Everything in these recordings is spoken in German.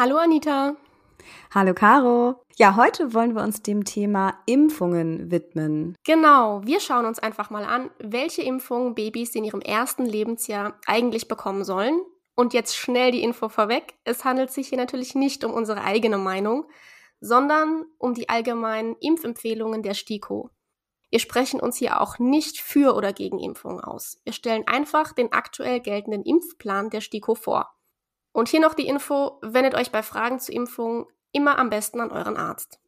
Hallo Anita. Hallo Caro. Ja, heute wollen wir uns dem Thema Impfungen widmen. Genau, wir schauen uns einfach mal an, welche Impfungen Babys in ihrem ersten Lebensjahr eigentlich bekommen sollen. Und jetzt schnell die Info vorweg. Es handelt sich hier natürlich nicht um unsere eigene Meinung, sondern um die allgemeinen Impfempfehlungen der STIKO. Wir sprechen uns hier auch nicht für oder gegen Impfungen aus. Wir stellen einfach den aktuell geltenden Impfplan der STIKO vor. Und hier noch die Info, wendet euch bei Fragen zu Impfungen immer am besten an euren Arzt.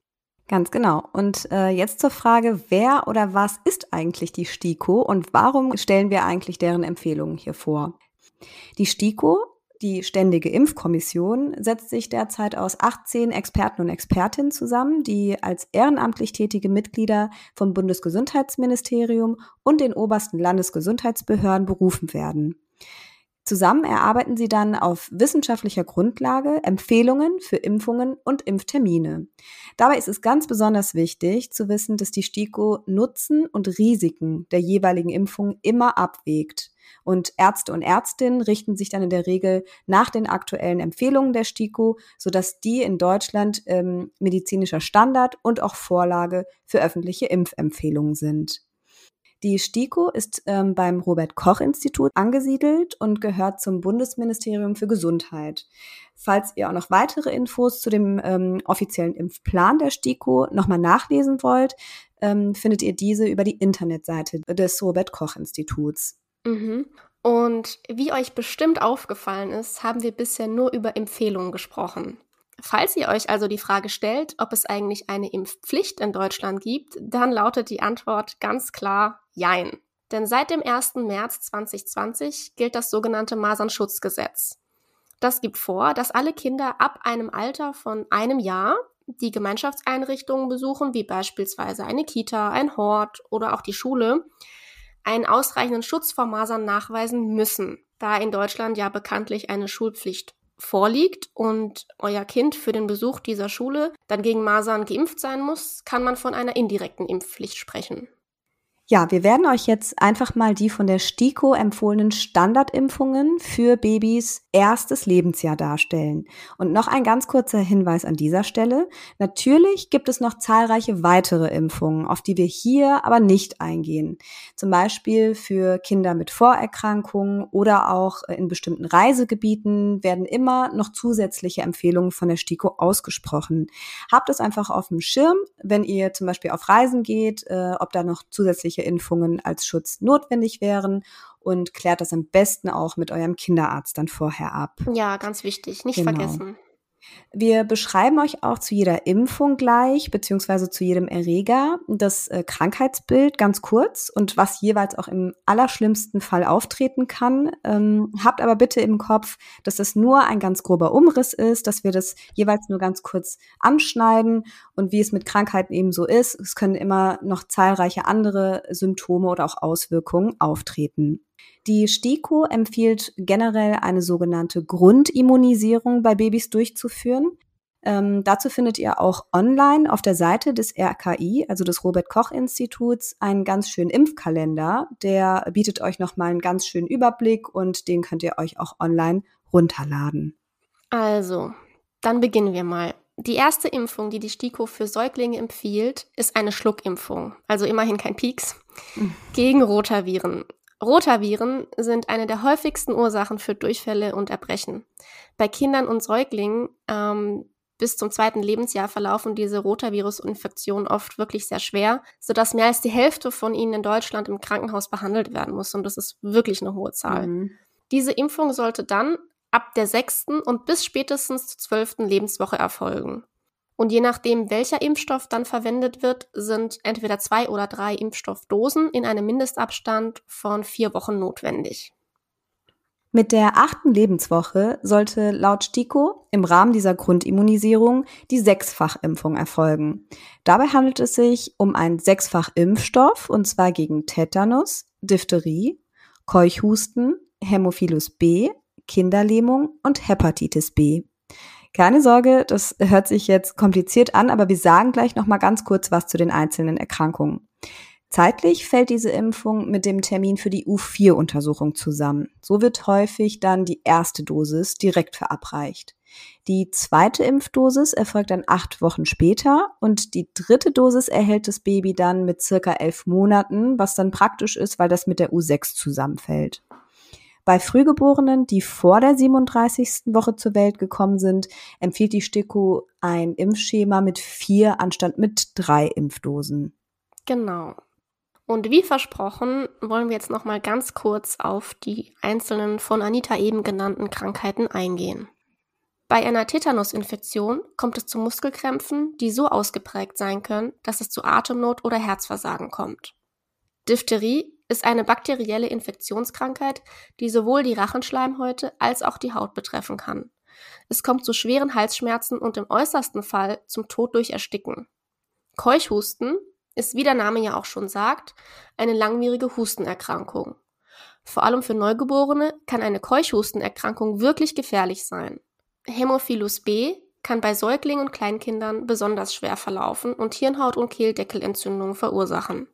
Ganz genau. Und äh, jetzt zur Frage, wer oder was ist eigentlich die STIKO und warum stellen wir eigentlich deren Empfehlungen hier vor? Die STIKO, die Ständige Impfkommission, setzt sich derzeit aus 18 Experten und Expertinnen zusammen, die als ehrenamtlich tätige Mitglieder vom Bundesgesundheitsministerium und den obersten Landesgesundheitsbehörden berufen werden. Zusammen erarbeiten sie dann auf wissenschaftlicher Grundlage Empfehlungen für Impfungen und Impftermine. Dabei ist es ganz besonders wichtig zu wissen, dass die STIKO Nutzen und Risiken der jeweiligen Impfung immer abwägt. Und Ärzte und Ärztinnen richten sich dann in der Regel nach den aktuellen Empfehlungen der STIKO, sodass die in Deutschland ähm, medizinischer Standard und auch Vorlage für öffentliche Impfempfehlungen sind. Die STIKO ist ähm, beim Robert Koch Institut angesiedelt und gehört zum Bundesministerium für Gesundheit. Falls ihr auch noch weitere Infos zu dem ähm, offiziellen Impfplan der STIKO nochmal nachlesen wollt, ähm, findet ihr diese über die Internetseite des Robert Koch Instituts. Mhm. Und wie euch bestimmt aufgefallen ist, haben wir bisher nur über Empfehlungen gesprochen. Falls ihr euch also die Frage stellt, ob es eigentlich eine Impfpflicht in Deutschland gibt, dann lautet die Antwort ganz klar Jein. Denn seit dem 1. März 2020 gilt das sogenannte Masernschutzgesetz. Das gibt vor, dass alle Kinder ab einem Alter von einem Jahr die Gemeinschaftseinrichtungen besuchen, wie beispielsweise eine Kita, ein Hort oder auch die Schule, einen ausreichenden Schutz vor Masern nachweisen müssen, da in Deutschland ja bekanntlich eine Schulpflicht vorliegt und euer Kind für den Besuch dieser Schule dann gegen Masern geimpft sein muss, kann man von einer indirekten Impfpflicht sprechen. Ja, wir werden euch jetzt einfach mal die von der STIKO empfohlenen Standardimpfungen für Babys erstes Lebensjahr darstellen. Und noch ein ganz kurzer Hinweis an dieser Stelle. Natürlich gibt es noch zahlreiche weitere Impfungen, auf die wir hier aber nicht eingehen. Zum Beispiel für Kinder mit Vorerkrankungen oder auch in bestimmten Reisegebieten werden immer noch zusätzliche Empfehlungen von der STIKO ausgesprochen. Habt es einfach auf dem Schirm, wenn ihr zum Beispiel auf Reisen geht, äh, ob da noch zusätzliche Impfungen als Schutz notwendig wären und klärt das am besten auch mit eurem Kinderarzt dann vorher ab. Ja, ganz wichtig, nicht genau. vergessen. Wir beschreiben euch auch zu jeder Impfung gleich, beziehungsweise zu jedem Erreger, das äh, Krankheitsbild ganz kurz und was jeweils auch im allerschlimmsten Fall auftreten kann. Ähm, habt aber bitte im Kopf, dass das nur ein ganz grober Umriss ist, dass wir das jeweils nur ganz kurz anschneiden und wie es mit Krankheiten eben so ist, es können immer noch zahlreiche andere Symptome oder auch Auswirkungen auftreten. Die STIKO empfiehlt generell eine sogenannte Grundimmunisierung bei Babys durchzuführen. Ähm, dazu findet ihr auch online auf der Seite des RKI, also des Robert Koch Instituts, einen ganz schönen Impfkalender. Der bietet euch nochmal einen ganz schönen Überblick und den könnt ihr euch auch online runterladen. Also, dann beginnen wir mal. Die erste Impfung, die die STIKO für Säuglinge empfiehlt, ist eine Schluckimpfung, also immerhin kein Pieks, mhm. gegen Rotaviren. Rotaviren sind eine der häufigsten Ursachen für Durchfälle und Erbrechen. Bei Kindern und Säuglingen ähm, bis zum zweiten Lebensjahr verlaufen diese Rotavirus-Infektionen oft wirklich sehr schwer, sodass mehr als die Hälfte von ihnen in Deutschland im Krankenhaus behandelt werden muss. Und das ist wirklich eine hohe Zahl. Mhm. Diese Impfung sollte dann ab der sechsten und bis spätestens zur zwölften Lebenswoche erfolgen. Und je nachdem, welcher Impfstoff dann verwendet wird, sind entweder zwei oder drei Impfstoffdosen in einem Mindestabstand von vier Wochen notwendig. Mit der achten Lebenswoche sollte laut STIKO im Rahmen dieser Grundimmunisierung die Sechsfachimpfung erfolgen. Dabei handelt es sich um einen Sechsfachimpfstoff und zwar gegen Tetanus, Diphtherie, Keuchhusten, Hämophilus B, Kinderlähmung und Hepatitis B. Keine Sorge, das hört sich jetzt kompliziert an, aber wir sagen gleich noch mal ganz kurz was zu den einzelnen Erkrankungen. Zeitlich fällt diese Impfung mit dem Termin für die U4-Untersuchung zusammen. So wird häufig dann die erste Dosis direkt verabreicht. Die zweite Impfdosis erfolgt dann acht Wochen später und die dritte Dosis erhält das Baby dann mit circa elf Monaten, was dann praktisch ist, weil das mit der U6 zusammenfällt. Bei Frühgeborenen, die vor der 37. Woche zur Welt gekommen sind, empfiehlt die STIKO ein Impfschema mit vier anstatt mit drei Impfdosen. Genau. Und wie versprochen, wollen wir jetzt noch mal ganz kurz auf die einzelnen von Anita eben genannten Krankheiten eingehen. Bei einer Tetanusinfektion kommt es zu Muskelkrämpfen, die so ausgeprägt sein können, dass es zu Atemnot oder Herzversagen kommt. Diphtherie ist eine bakterielle Infektionskrankheit, die sowohl die Rachenschleimhäute als auch die Haut betreffen kann. Es kommt zu schweren Halsschmerzen und im äußersten Fall zum Tod durch Ersticken. Keuchhusten ist, wie der Name ja auch schon sagt, eine langwierige Hustenerkrankung. Vor allem für Neugeborene kann eine Keuchhustenerkrankung wirklich gefährlich sein. Hämophilus B kann bei Säuglingen und Kleinkindern besonders schwer verlaufen und Hirnhaut- und Kehldeckelentzündungen verursachen.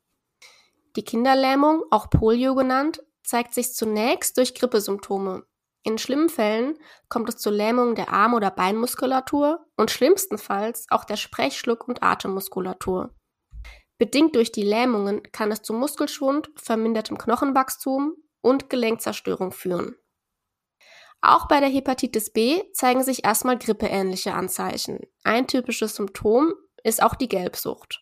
Die Kinderlähmung, auch Polio genannt, zeigt sich zunächst durch Grippesymptome. In schlimmen Fällen kommt es zur Lähmung der Arm- oder Beinmuskulatur und schlimmstenfalls auch der Sprechschluck- und Atemmuskulatur. Bedingt durch die Lähmungen kann es zu Muskelschwund, vermindertem Knochenwachstum und Gelenkzerstörung führen. Auch bei der Hepatitis B zeigen sich erstmal grippeähnliche Anzeichen. Ein typisches Symptom ist auch die Gelbsucht.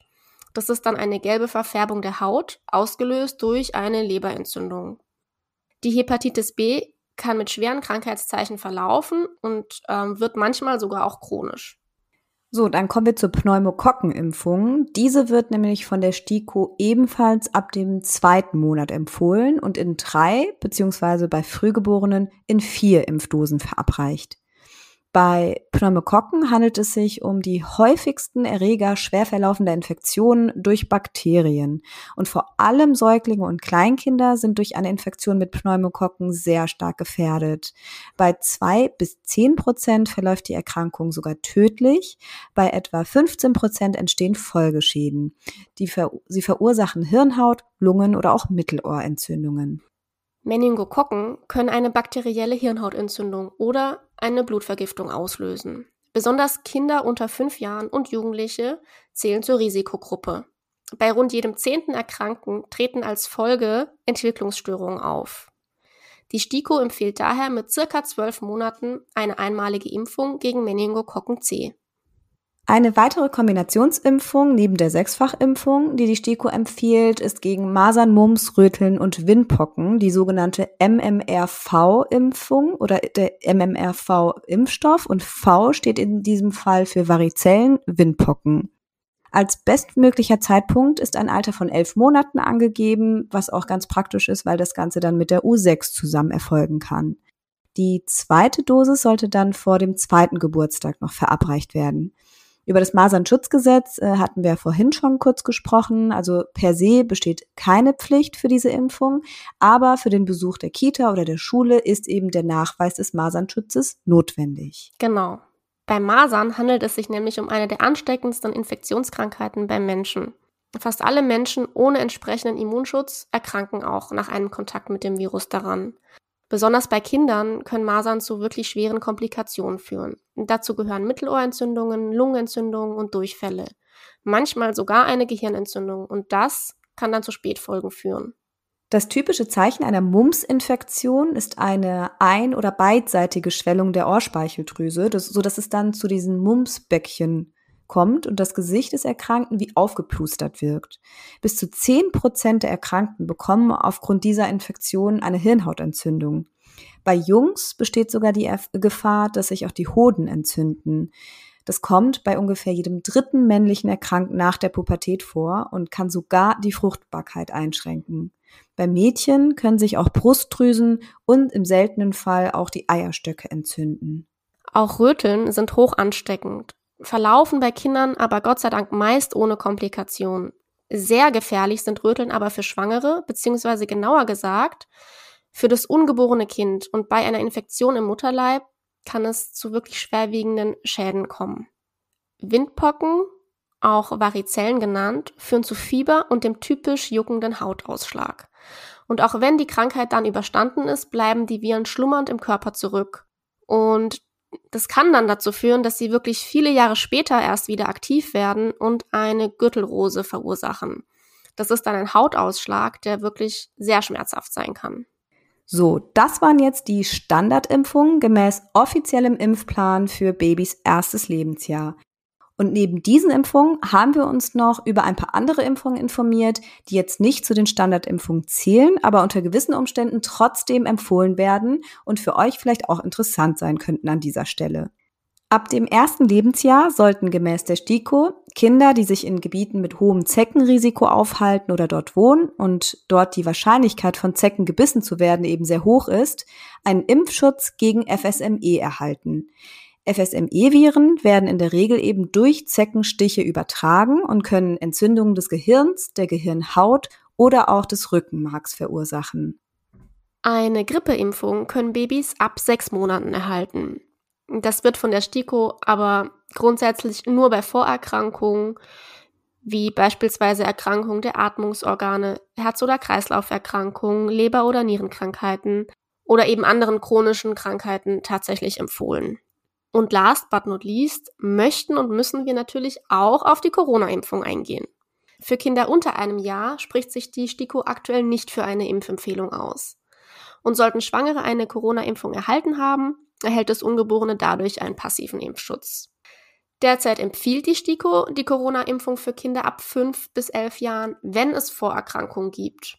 Das ist dann eine gelbe Verfärbung der Haut, ausgelöst durch eine Leberentzündung. Die Hepatitis B kann mit schweren Krankheitszeichen verlaufen und ähm, wird manchmal sogar auch chronisch. So, dann kommen wir zur Pneumokokkenimpfung. Diese wird nämlich von der STIKO ebenfalls ab dem zweiten Monat empfohlen und in drei beziehungsweise bei Frühgeborenen in vier Impfdosen verabreicht. Bei Pneumokokken handelt es sich um die häufigsten Erreger schwer verlaufender Infektionen durch Bakterien. Und vor allem Säuglinge und Kleinkinder sind durch eine Infektion mit Pneumokokken sehr stark gefährdet. Bei zwei bis zehn Prozent verläuft die Erkrankung sogar tödlich. Bei etwa 15 Prozent entstehen Folgeschäden. Die ver sie verursachen Hirnhaut, Lungen oder auch Mittelohrentzündungen. Meningokokken können eine bakterielle Hirnhautentzündung oder eine Blutvergiftung auslösen. Besonders Kinder unter fünf Jahren und Jugendliche zählen zur Risikogruppe. Bei rund jedem zehnten Erkrankten treten als Folge Entwicklungsstörungen auf. Die STIKO empfiehlt daher mit circa zwölf Monaten eine einmalige Impfung gegen Meningokokken C. Eine weitere Kombinationsimpfung neben der Sechsfachimpfung, die die STIKO empfiehlt, ist gegen Masern, Mumps, Röteln und Windpocken die sogenannte MMRV-Impfung oder der MMRV-Impfstoff und V steht in diesem Fall für Varizellen, Windpocken. Als bestmöglicher Zeitpunkt ist ein Alter von elf Monaten angegeben, was auch ganz praktisch ist, weil das Ganze dann mit der U6 zusammen erfolgen kann. Die zweite Dosis sollte dann vor dem zweiten Geburtstag noch verabreicht werden. Über das Masernschutzgesetz äh, hatten wir vorhin schon kurz gesprochen. Also per se besteht keine Pflicht für diese Impfung, aber für den Besuch der Kita oder der Schule ist eben der Nachweis des Masernschutzes notwendig. Genau. Bei Masern handelt es sich nämlich um eine der ansteckendsten Infektionskrankheiten beim Menschen. Fast alle Menschen ohne entsprechenden Immunschutz erkranken auch nach einem Kontakt mit dem Virus daran. Besonders bei Kindern können Masern zu wirklich schweren Komplikationen führen. Dazu gehören Mittelohrentzündungen, Lungenentzündungen und Durchfälle. Manchmal sogar eine Gehirnentzündung und das kann dann zu Spätfolgen führen. Das typische Zeichen einer Mumps-Infektion ist eine ein- oder beidseitige Schwellung der Ohrspeicheldrüse, das, so dass es dann zu diesen Mumps-Bäckchen kommt und das Gesicht des Erkrankten wie aufgeplustert wirkt. Bis zu zehn Prozent der Erkrankten bekommen aufgrund dieser Infektion eine Hirnhautentzündung. Bei Jungs besteht sogar die Gefahr, dass sich auch die Hoden entzünden. Das kommt bei ungefähr jedem dritten männlichen Erkrankten nach der Pubertät vor und kann sogar die Fruchtbarkeit einschränken. Bei Mädchen können sich auch Brustdrüsen und im seltenen Fall auch die Eierstöcke entzünden. Auch Röteln sind hoch ansteckend, verlaufen bei Kindern aber Gott sei Dank meist ohne Komplikationen. Sehr gefährlich sind Röteln aber für Schwangere, beziehungsweise genauer gesagt, für das ungeborene Kind und bei einer Infektion im Mutterleib kann es zu wirklich schwerwiegenden Schäden kommen. Windpocken, auch Varizellen genannt, führen zu Fieber und dem typisch juckenden Hautausschlag. Und auch wenn die Krankheit dann überstanden ist, bleiben die Viren schlummernd im Körper zurück. Und das kann dann dazu führen, dass sie wirklich viele Jahre später erst wieder aktiv werden und eine Gürtelrose verursachen. Das ist dann ein Hautausschlag, der wirklich sehr schmerzhaft sein kann. So, das waren jetzt die Standardimpfungen gemäß offiziellem Impfplan für Babys erstes Lebensjahr. Und neben diesen Impfungen haben wir uns noch über ein paar andere Impfungen informiert, die jetzt nicht zu den Standardimpfungen zählen, aber unter gewissen Umständen trotzdem empfohlen werden und für euch vielleicht auch interessant sein könnten an dieser Stelle. Ab dem ersten Lebensjahr sollten gemäß der STIKO Kinder, die sich in Gebieten mit hohem Zeckenrisiko aufhalten oder dort wohnen und dort die Wahrscheinlichkeit von Zecken gebissen zu werden eben sehr hoch ist, einen Impfschutz gegen FSME erhalten. FSME-Viren werden in der Regel eben durch Zeckenstiche übertragen und können Entzündungen des Gehirns, der Gehirnhaut oder auch des Rückenmarks verursachen. Eine Grippeimpfung können Babys ab sechs Monaten erhalten. Das wird von der STIKO aber grundsätzlich nur bei Vorerkrankungen wie beispielsweise Erkrankungen der Atmungsorgane, Herz- oder Kreislauferkrankungen, Leber- oder Nierenkrankheiten oder eben anderen chronischen Krankheiten tatsächlich empfohlen. Und last but not least möchten und müssen wir natürlich auch auf die Corona-Impfung eingehen. Für Kinder unter einem Jahr spricht sich die STIKO aktuell nicht für eine Impfempfehlung aus. Und sollten Schwangere eine Corona-Impfung erhalten haben, erhält das Ungeborene dadurch einen passiven Impfschutz. Derzeit empfiehlt die STIKO die Corona-Impfung für Kinder ab 5 bis 11 Jahren, wenn es Vorerkrankungen gibt.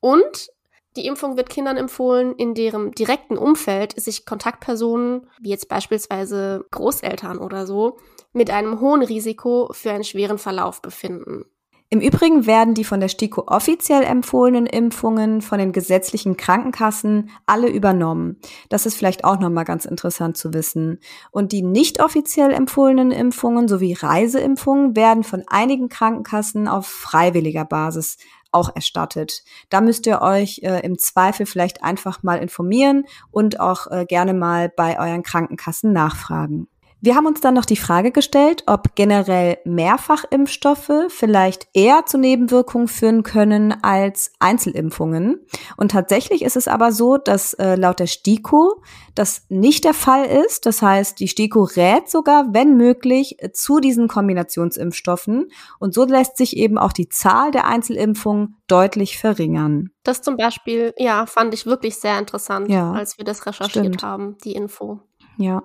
Und die Impfung wird Kindern empfohlen, in deren direkten Umfeld sich Kontaktpersonen, wie jetzt beispielsweise Großeltern oder so, mit einem hohen Risiko für einen schweren Verlauf befinden. Im Übrigen werden die von der STIKO offiziell empfohlenen Impfungen von den gesetzlichen Krankenkassen alle übernommen. Das ist vielleicht auch nochmal ganz interessant zu wissen. Und die nicht offiziell empfohlenen Impfungen sowie Reiseimpfungen werden von einigen Krankenkassen auf freiwilliger Basis auch erstattet. Da müsst ihr euch äh, im Zweifel vielleicht einfach mal informieren und auch äh, gerne mal bei euren Krankenkassen nachfragen. Wir haben uns dann noch die Frage gestellt, ob generell Mehrfachimpfstoffe vielleicht eher zu Nebenwirkungen führen können als Einzelimpfungen. Und tatsächlich ist es aber so, dass äh, laut der STIKO das nicht der Fall ist. Das heißt, die STIKO rät sogar, wenn möglich, zu diesen Kombinationsimpfstoffen. Und so lässt sich eben auch die Zahl der Einzelimpfungen deutlich verringern. Das zum Beispiel, ja, fand ich wirklich sehr interessant, ja, als wir das recherchiert stimmt. haben, die Info. Ja.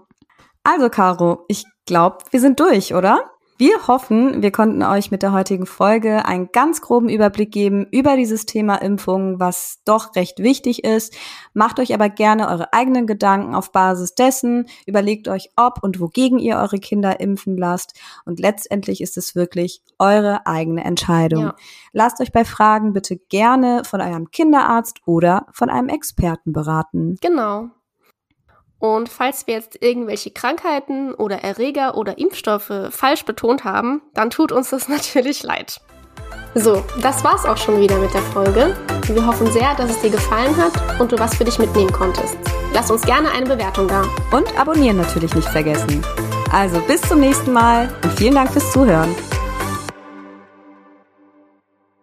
Also, Caro, ich glaube, wir sind durch, oder? Wir hoffen, wir konnten euch mit der heutigen Folge einen ganz groben Überblick geben über dieses Thema Impfung, was doch recht wichtig ist. Macht euch aber gerne eure eigenen Gedanken auf Basis dessen. Überlegt euch, ob und wogegen ihr eure Kinder impfen lasst. Und letztendlich ist es wirklich eure eigene Entscheidung. Ja. Lasst euch bei Fragen bitte gerne von eurem Kinderarzt oder von einem Experten beraten. Genau. Und falls wir jetzt irgendwelche Krankheiten oder Erreger oder Impfstoffe falsch betont haben, dann tut uns das natürlich leid. So, das war's auch schon wieder mit der Folge. Wir hoffen sehr, dass es dir gefallen hat und du was für dich mitnehmen konntest. Lass uns gerne eine Bewertung da. Und abonnieren natürlich nicht vergessen. Also bis zum nächsten Mal und vielen Dank fürs Zuhören.